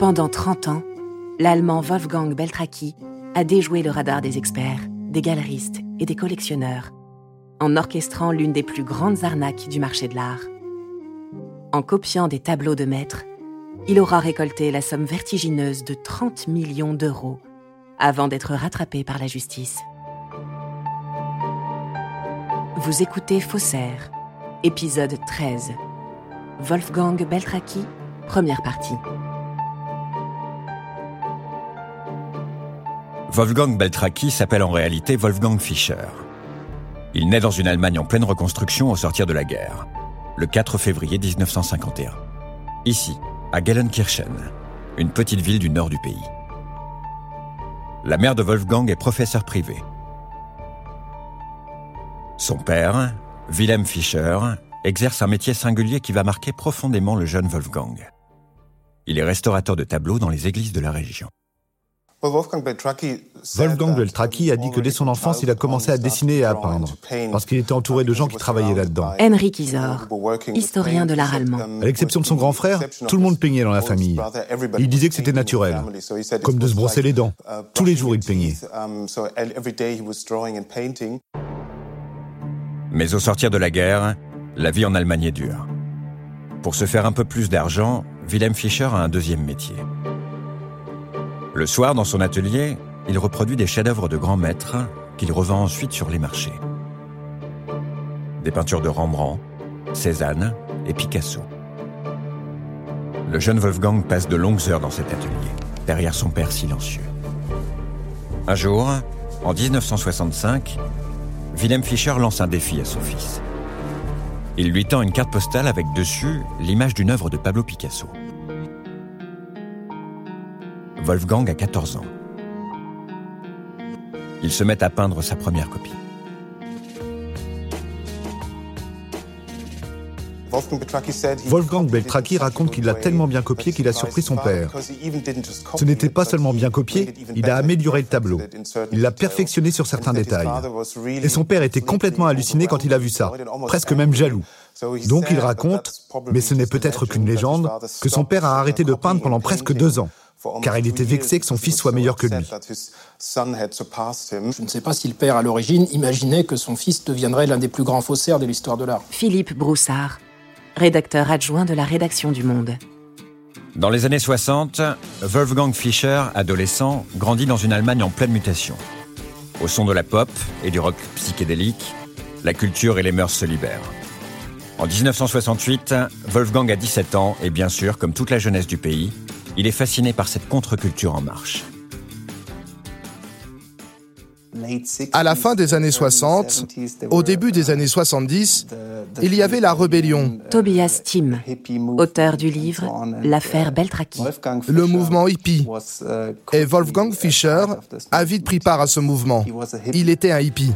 Pendant 30 ans, l'Allemand Wolfgang Beltraki a déjoué le radar des experts, des galeristes et des collectionneurs, en orchestrant l'une des plus grandes arnaques du marché de l'art. En copiant des tableaux de maîtres, il aura récolté la somme vertigineuse de 30 millions d'euros avant d'être rattrapé par la justice. Vous écoutez Faussaire, épisode 13. Wolfgang Beltraki, première partie. Wolfgang Beltraki s'appelle en réalité Wolfgang Fischer. Il naît dans une Allemagne en pleine reconstruction au sortir de la guerre, le 4 février 1951. Ici, à Gellenkirchen, une petite ville du nord du pays. La mère de Wolfgang est professeur privé. Son père, Wilhelm Fischer, exerce un métier singulier qui va marquer profondément le jeune Wolfgang. Il est restaurateur de tableaux dans les églises de la région. Wolfgang Beltraki a dit que dès son enfance, il a commencé à dessiner et à peindre, parce qu'il était entouré de gens qui travaillaient là-dedans. Henrik Isor, historien de l'art allemand. À l'exception de son grand frère, tout le monde peignait dans la famille. Il disait que c'était naturel, comme de se brosser les dents. Tous les jours, il peignait. Mais au sortir de la guerre, la vie en Allemagne est dure. Pour se faire un peu plus d'argent, Wilhelm Fischer a un deuxième métier. Le soir, dans son atelier, il reproduit des chefs-d'œuvre de grands maîtres qu'il revend ensuite sur les marchés. Des peintures de Rembrandt, Cézanne et Picasso. Le jeune Wolfgang passe de longues heures dans cet atelier, derrière son père silencieux. Un jour, en 1965, Wilhelm Fischer lance un défi à son fils. Il lui tend une carte postale avec dessus l'image d'une œuvre de Pablo Picasso. Wolfgang a 14 ans. Il se met à peindre sa première copie. Wolfgang Beltraki raconte qu'il l'a tellement bien copié qu'il a surpris son père. Ce n'était pas seulement bien copié, il a amélioré le tableau. Il l'a perfectionné sur certains détails. Et son père était complètement halluciné quand il a vu ça, presque même jaloux. Donc il raconte, mais ce n'est peut-être qu'une légende, que son père a arrêté de peindre pendant presque deux ans car il était vexé que son fils soit meilleur que lui. Je ne sais pas si le père, à l'origine, imaginait que son fils deviendrait l'un des plus grands faussaires de l'histoire de l'art. Philippe Broussard, rédacteur adjoint de la rédaction du Monde. Dans les années 60, Wolfgang Fischer, adolescent, grandit dans une Allemagne en pleine mutation. Au son de la pop et du rock psychédélique, la culture et les mœurs se libèrent. En 1968, Wolfgang a 17 ans et bien sûr, comme toute la jeunesse du pays, il est fasciné par cette contre-culture en marche. À la fin des années 60, au début des années 70, il y avait la rébellion. Tobias Tim, auteur du livre L'affaire Beltraki. Le mouvement hippie. Et Wolfgang Fischer a vite pris part à ce mouvement. Il était un hippie.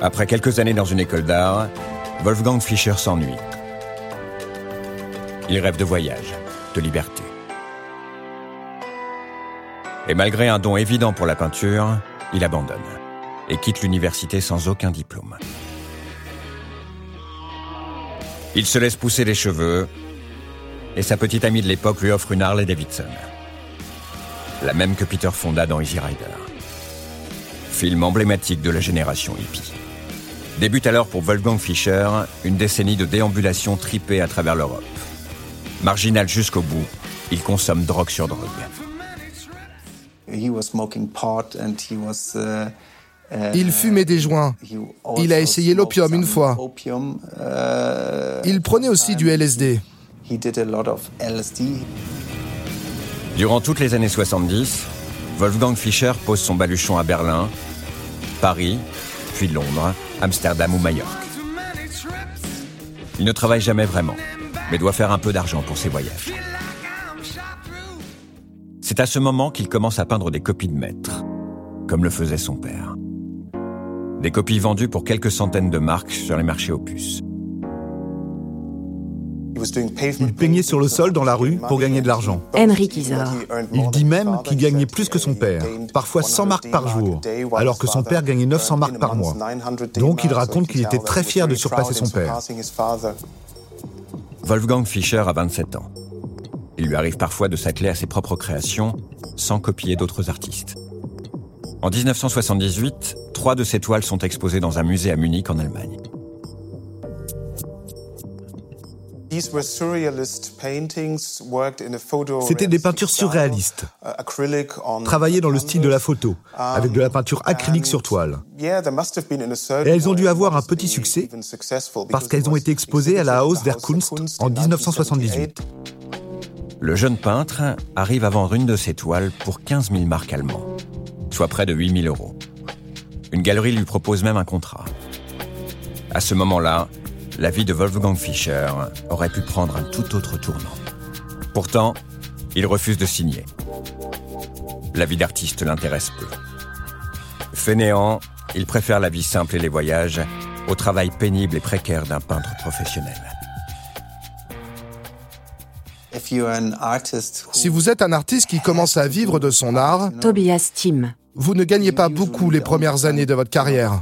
Après quelques années dans une école d'art, Wolfgang Fischer s'ennuie. Il rêve de voyage, de liberté. Et malgré un don évident pour la peinture, il abandonne et quitte l'université sans aucun diplôme. Il se laisse pousser les cheveux et sa petite amie de l'époque lui offre une Harley Davidson. La même que Peter Fonda dans Easy Rider. Film emblématique de la génération hippie. Débute alors pour Wolfgang Fischer une décennie de déambulation tripée à travers l'Europe. Marginal jusqu'au bout, il consomme drogue sur drogue. Il fumait des joints. Il a essayé l'opium une fois. Il prenait aussi du LSD. Durant toutes les années 70, Wolfgang Fischer pose son baluchon à Berlin, Paris, puis Londres, Amsterdam ou Majorque. Il ne travaille jamais vraiment mais doit faire un peu d'argent pour ses voyages. C'est à ce moment qu'il commence à peindre des copies de maîtres, comme le faisait son père. Des copies vendues pour quelques centaines de marques sur les marchés opus. Il peignait sur le sol dans la rue pour gagner de l'argent. Il dit même qu'il gagnait plus que son père, parfois 100 marques par jour, alors que son père gagnait 900 marques par mois. Donc il raconte qu'il était très fier de surpasser son père. Wolfgang Fischer a 27 ans. Il lui arrive parfois de s'atteler à ses propres créations sans copier d'autres artistes. En 1978, trois de ses toiles sont exposées dans un musée à Munich en Allemagne. C'était des peintures surréalistes, uh, travaillées dans le style de la photo, avec de la peinture acrylique sur toile. Et elles ont dû avoir un petit succès parce qu'elles ont été exposées à la Haus der Kunst en 1978. Le jeune peintre arrive à vendre une de ses toiles pour 15 000 marques allemands, soit près de 8 000 euros. Une galerie lui propose même un contrat. À ce moment-là, la vie de Wolfgang Fischer aurait pu prendre un tout autre tournant. Pourtant, il refuse de signer. La vie d'artiste l'intéresse peu. Fainéant, il préfère la vie simple et les voyages au travail pénible et précaire d'un peintre professionnel. Si vous êtes un artiste qui commence à vivre de son art, Tobias Tim, vous ne gagnez pas beaucoup les premières années de votre carrière.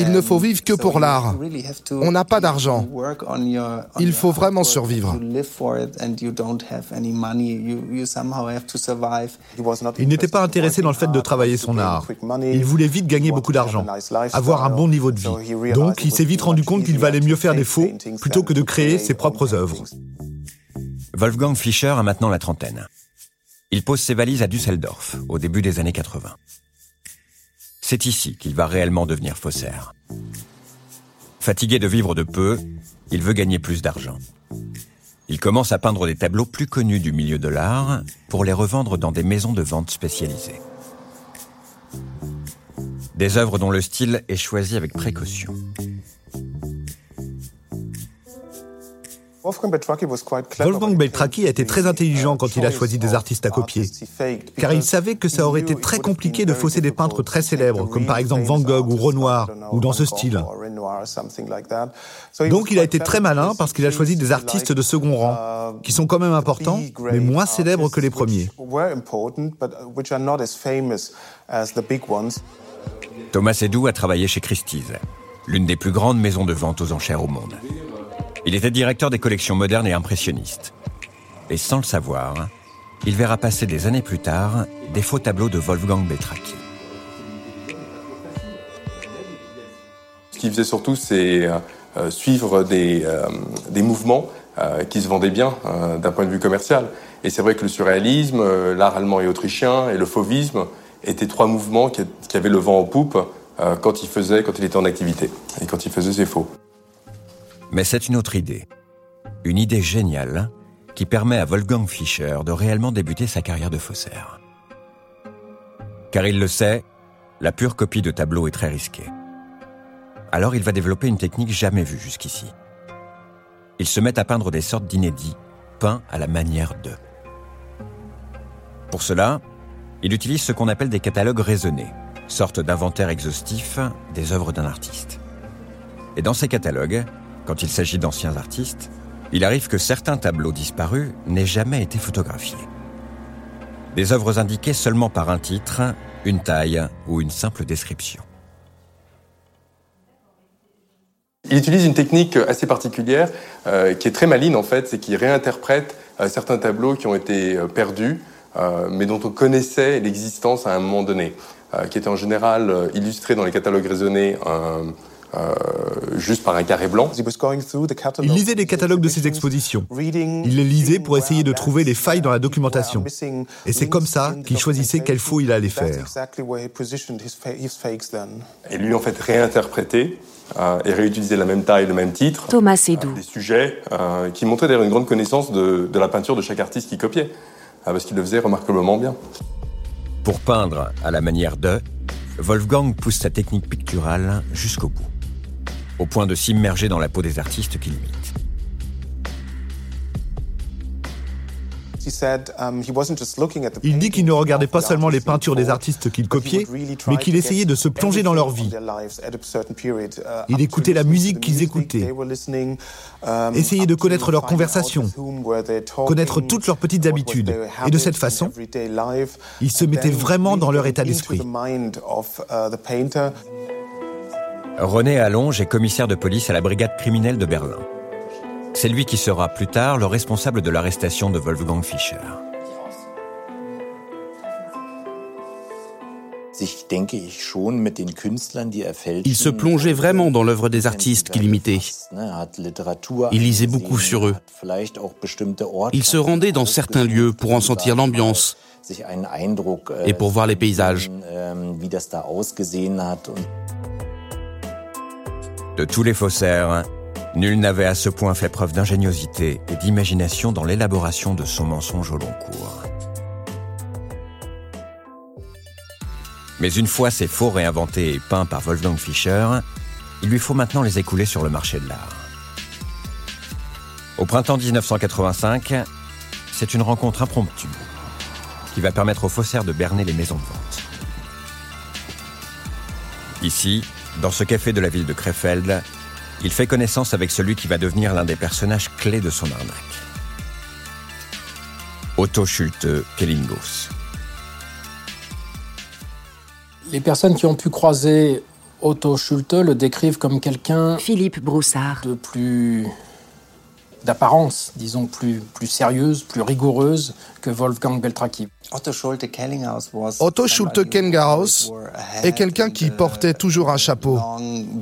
Il ne faut vivre que pour l'art. On n'a pas d'argent. Il faut vraiment survivre. Il n'était pas intéressé dans le fait de travailler son art. Il voulait vite gagner beaucoup d'argent, avoir un bon niveau de vie. Donc il s'est vite rendu compte qu'il valait mieux faire des faux plutôt que de créer ses propres œuvres. Wolfgang Fischer a maintenant la trentaine. Il pose ses valises à Düsseldorf au début des années 80. C'est ici qu'il va réellement devenir faussaire. Fatigué de vivre de peu, il veut gagner plus d'argent. Il commence à peindre des tableaux plus connus du milieu de l'art pour les revendre dans des maisons de vente spécialisées. Des œuvres dont le style est choisi avec précaution. Wolfgang Beltraki a été très intelligent quand il a choisi des artistes à copier, car il savait que ça aurait été très compliqué de fausser des peintres très célèbres, comme par exemple Van Gogh ou Renoir, ou dans ce style. Donc il a été très malin parce qu'il a choisi des artistes de second rang, qui sont quand même importants, mais moins célèbres que les premiers. Thomas Edou a travaillé chez Christie's, l'une des plus grandes maisons de vente aux enchères au monde. Il était directeur des collections modernes et impressionnistes. Et sans le savoir, il verra passer des années plus tard des faux tableaux de Wolfgang Beltraki. Ce qu'il faisait surtout, c'est euh, suivre des, euh, des mouvements euh, qui se vendaient bien d'un point de vue commercial. Et c'est vrai que le surréalisme, l'art allemand et autrichien et le fauvisme étaient trois mouvements qui, qui avaient le vent en poupe quand il faisait, quand il était en activité et quand il faisait ses faux. Mais c'est une autre idée. Une idée géniale qui permet à Wolfgang Fischer de réellement débuter sa carrière de faussaire. Car il le sait, la pure copie de tableau est très risquée. Alors il va développer une technique jamais vue jusqu'ici. Il se met à peindre des sortes d'inédits, peints à la manière de. Pour cela, il utilise ce qu'on appelle des catalogues raisonnés, sorte d'inventaire exhaustif des œuvres d'un artiste. Et dans ces catalogues, quand il s'agit d'anciens artistes, il arrive que certains tableaux disparus n'aient jamais été photographiés. Des œuvres indiquées seulement par un titre, une taille ou une simple description. Il utilise une technique assez particulière euh, qui est très maligne en fait, c'est qu'il réinterprète euh, certains tableaux qui ont été euh, perdus, mais dont on connaissait l'existence à un moment donné, qui étaient en général illustrés dans les catalogues raisonnés juste par un carré blanc. Il lisait les catalogues de ses expositions. Il les lisait pour essayer de trouver les failles dans la documentation. Et c'est comme ça qu'il choisissait quel faux il allait faire. Et lui, en fait, réinterpréter euh, et réutiliser la même taille, le même titre. Thomas Edou. Euh, des sujets qui montraient d'ailleurs une grande connaissance de, de, la peinture de chaque artiste qui copiait, parce qu'il le faisait remarquablement bien. Pour peindre à la manière de, Wolfgang pousse sa technique picturale jusqu'au bout au point de s'immerger dans la peau des artistes qu'il imite. Um, Il dit qu'il ne regardait pas seulement les peintures des artistes qu'il copiait, mais qu'il essayait de se plonger dans leur vie. Uh, Il écoutait la musique qu'ils écoutaient, um, essayait de connaître leurs conversations, connaître toutes leurs petites habitudes. Et de cette façon, il se mettait vraiment dans leur état d'esprit. René Allonge est commissaire de police à la brigade criminelle de Berlin. C'est lui qui sera plus tard le responsable de l'arrestation de Wolfgang Fischer. Il se plongeait vraiment dans l'œuvre des artistes qu'il imitait. Il lisait beaucoup sur eux. Il se rendait dans certains lieux pour en sentir l'ambiance et pour voir les paysages. De tous les faussaires, nul n'avait à ce point fait preuve d'ingéniosité et d'imagination dans l'élaboration de son mensonge au long cours. Mais une fois ces faux réinventés et peints par Wolfgang Fischer, il lui faut maintenant les écouler sur le marché de l'art. Au printemps 1985, c'est une rencontre impromptue qui va permettre aux faussaires de berner les maisons de vente. Ici, dans ce café de la ville de Krefeld, il fait connaissance avec celui qui va devenir l'un des personnages clés de son arnaque. Otto Schulte Kellinghaus. Les personnes qui ont pu croiser Otto Schulte le décrivent comme quelqu'un. Philippe Broussard. De plus. D'apparence, disons, plus, plus sérieuse, plus rigoureuse que Wolfgang Beltraki. Otto Schulte Kellinghaus est quelqu'un qui portait toujours un chapeau,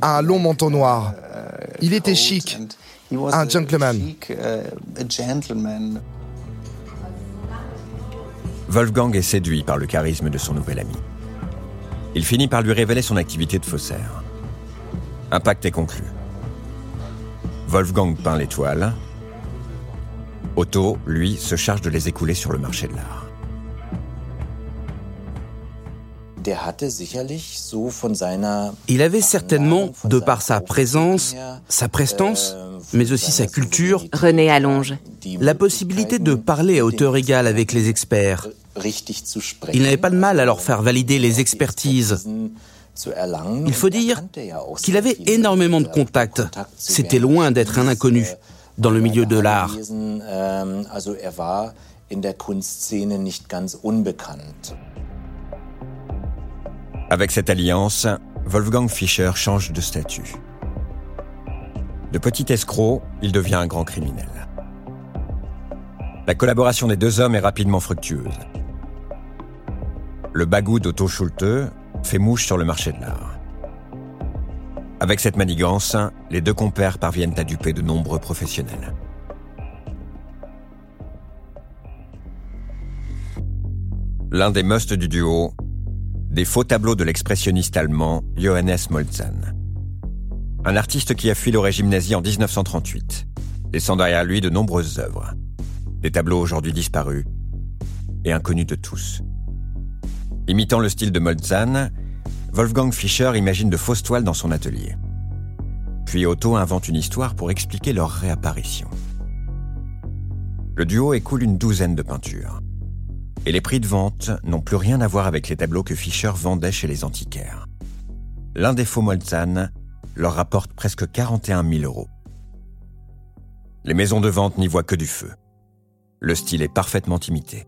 un long manteau noir. Il était chic, un gentleman. Wolfgang est séduit par le charisme de son nouvel ami. Il finit par lui révéler son activité de faussaire. Un pacte est conclu. Wolfgang peint les toiles. Otto, lui, se charge de les écouler sur le marché de l'art. Il avait certainement, de par sa présence, sa prestance, mais aussi sa culture, René Allonge, la possibilité de parler à hauteur égale avec les experts. Il n'avait pas de mal à leur faire valider les expertises. Il faut dire qu'il avait énormément de contacts. C'était loin d'être un inconnu dans le milieu de l'art. Avec cette alliance, Wolfgang Fischer change de statut. De petit escroc, il devient un grand criminel. La collaboration des deux hommes est rapidement fructueuse. Le bagou d'Otto Schulte fait mouche sur le marché de l'art. Avec cette manigance, les deux compères parviennent à duper de nombreux professionnels. L'un des musts du duo des faux tableaux de l'expressionniste allemand Johannes Moltzan. Un artiste qui a fui le régime nazi en 1938, laissant derrière lui de nombreuses œuvres. Des tableaux aujourd'hui disparus et inconnus de tous. Imitant le style de Moltzan, Wolfgang Fischer imagine de fausses toiles dans son atelier. Puis Otto invente une histoire pour expliquer leur réapparition. Le duo écoule une douzaine de peintures et les prix de vente n'ont plus rien à voir avec les tableaux que Fischer vendait chez les antiquaires. L'un des faux Molzan leur rapporte presque 41 000 euros. Les maisons de vente n'y voient que du feu. Le style est parfaitement imité.